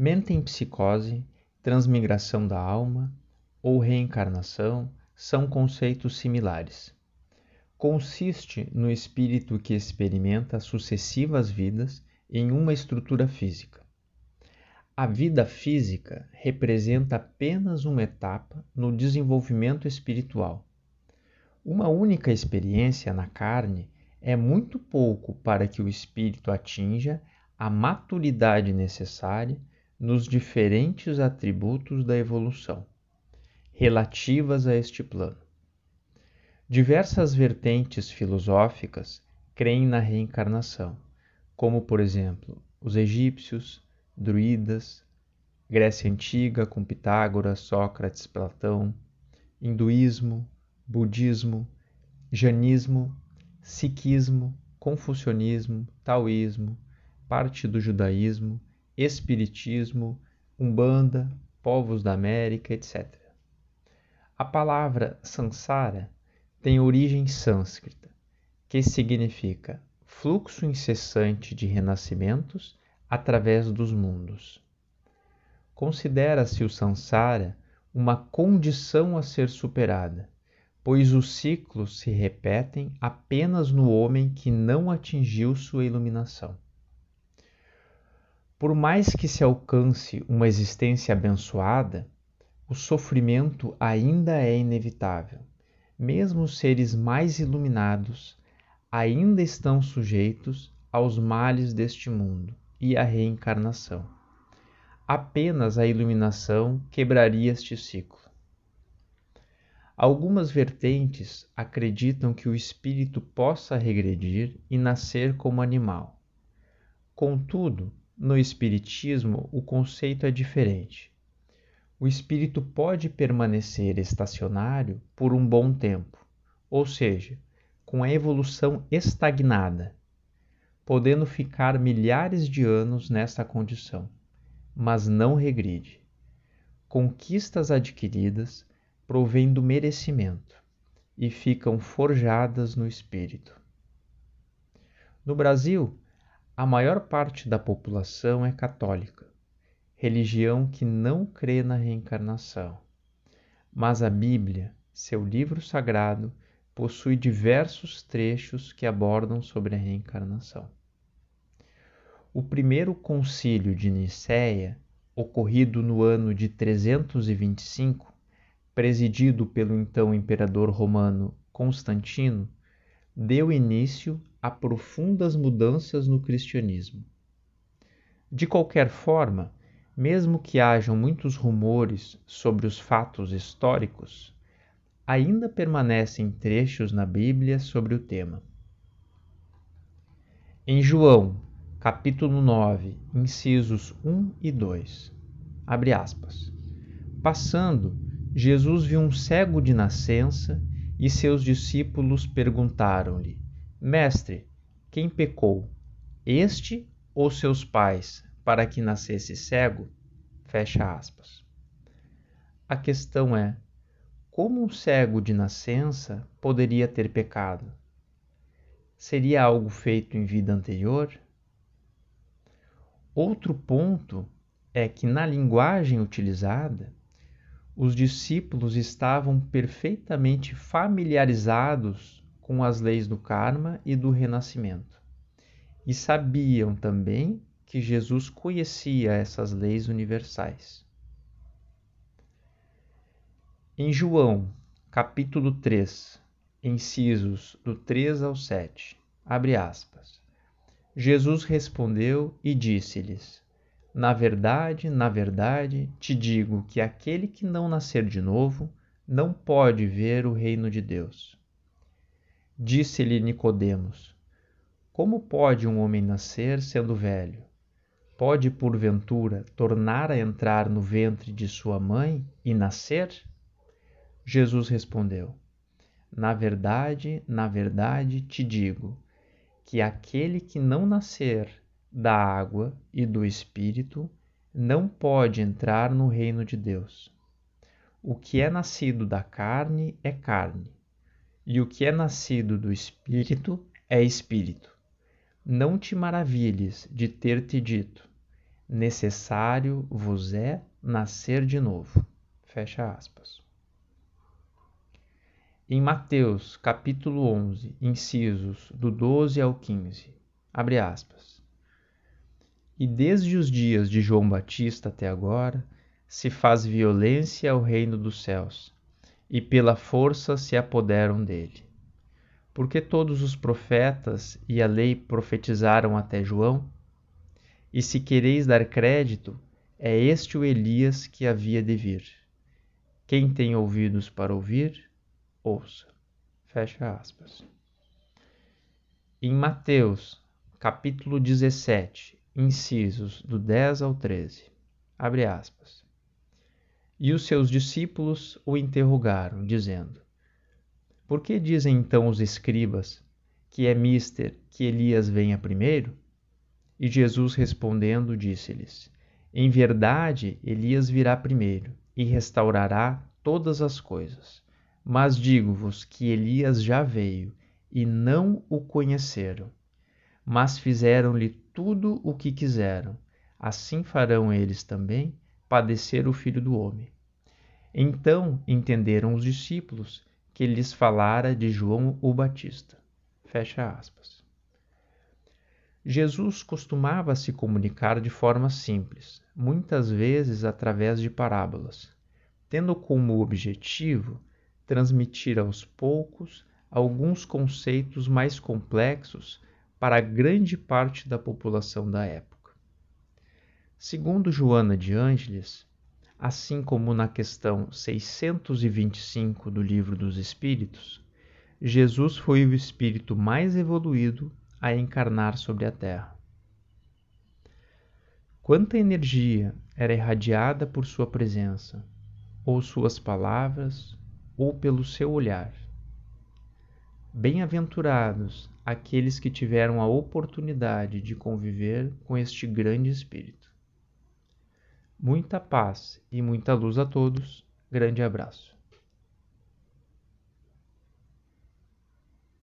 Mentempsicose, transmigração da alma ou reencarnação são conceitos similares. Consiste no espírito que experimenta sucessivas vidas em uma estrutura física. A vida física representa apenas uma etapa no desenvolvimento espiritual. Uma única experiência na carne é muito pouco para que o espírito atinja a maturidade necessária nos diferentes atributos da evolução, relativas a este plano. Diversas vertentes filosóficas creem na reencarnação, como, por exemplo, os egípcios, druidas, Grécia Antiga com Pitágoras, Sócrates, Platão, hinduísmo, budismo, janismo, sikhismo, confucionismo, taoísmo, parte do judaísmo, espiritismo, umbanda, povos da América, etc. A palavra samsara tem origem sânscrita, que significa fluxo incessante de renascimentos através dos mundos. Considera-se o samsara uma condição a ser superada, pois os ciclos se repetem apenas no homem que não atingiu sua iluminação. Por mais que se alcance uma existência abençoada, o sofrimento ainda é inevitável. Mesmo os seres mais iluminados ainda estão sujeitos aos males deste mundo e à reencarnação. Apenas a iluminação quebraria este ciclo. Algumas vertentes acreditam que o espírito possa regredir e nascer como animal. Contudo, no Espiritismo, o conceito é diferente. O espírito pode permanecer estacionário por um bom tempo, ou seja, com a evolução estagnada, podendo ficar milhares de anos nessa condição, mas não regride. Conquistas adquiridas provêm do merecimento e ficam forjadas no espírito. No Brasil, a maior parte da população é católica, religião que não crê na reencarnação. Mas a Bíblia, seu livro sagrado, possui diversos trechos que abordam sobre a reencarnação. O primeiro concílio de Nicéia, ocorrido no ano de 325, presidido pelo então imperador romano Constantino, deu início a profundas mudanças no cristianismo. De qualquer forma, mesmo que hajam muitos rumores sobre os fatos históricos, ainda permanecem trechos na Bíblia sobre o tema. Em João, capítulo 9, incisos 1 e 2, abre aspas. Passando, Jesus viu um cego de nascença e seus discípulos perguntaram-lhe: Mestre, quem pecou, este ou seus pais, para que nascesse cego? Fecha aspas. A questão é: como um cego de nascença poderia ter pecado? Seria algo feito em vida anterior? Outro ponto é que, na linguagem utilizada, os discípulos estavam perfeitamente familiarizados com as leis do karma e do renascimento. E sabiam também que Jesus conhecia essas leis universais. Em João, capítulo 3, incisos do 3 ao 7, abre aspas. Jesus respondeu e disse-lhes: Na verdade, na verdade, te digo que aquele que não nascer de novo não pode ver o reino de Deus. Disse-lhe Nicodemos: Como pode um homem nascer sendo velho? Pode porventura tornar a entrar no ventre de sua mãe e nascer? Jesus respondeu: Na verdade, na verdade te digo que aquele que não nascer da água e do espírito não pode entrar no reino de Deus. O que é nascido da carne é carne e o que é nascido do Espírito é Espírito. Não te maravilhes de ter te dito: necessário vos é nascer de novo. Fecha aspas. Em Mateus, capítulo 11, incisos do 12 ao 15, abre aspas. E desde os dias de João Batista até agora, se faz violência ao reino dos céus, e pela força se apoderam dele. Porque todos os profetas e a lei profetizaram até João? E se quereis dar crédito, é este o Elias que havia de vir. Quem tem ouvidos para ouvir, ouça. Fecha aspas. Em Mateus, capítulo 17, incisos do 10 ao 13, abre aspas. E os seus discípulos o interrogaram, dizendo: Por que dizem então os escribas que é mister que Elias venha primeiro? E Jesus respondendo, disse-lhes: Em verdade, Elias virá primeiro e restaurará todas as coisas. Mas digo-vos que Elias já veio e não o conheceram, mas fizeram-lhe tudo o que quiseram. Assim farão eles também padecer o filho do homem. Então entenderam os discípulos que lhes falara de João o Batista. Fecha aspas. Jesus costumava se comunicar de forma simples, muitas vezes através de parábolas, tendo como objetivo transmitir aos poucos alguns conceitos mais complexos para grande parte da população da época. Segundo Joana de Ângeles, assim como na questão 625 do Livro dos Espíritos, Jesus foi o espírito mais evoluído a encarnar sobre a Terra. Quanta energia era irradiada por sua presença, ou suas palavras, ou pelo seu olhar. Bem-aventurados aqueles que tiveram a oportunidade de conviver com este grande espírito. Muita paz e muita luz a todos. Grande abraço.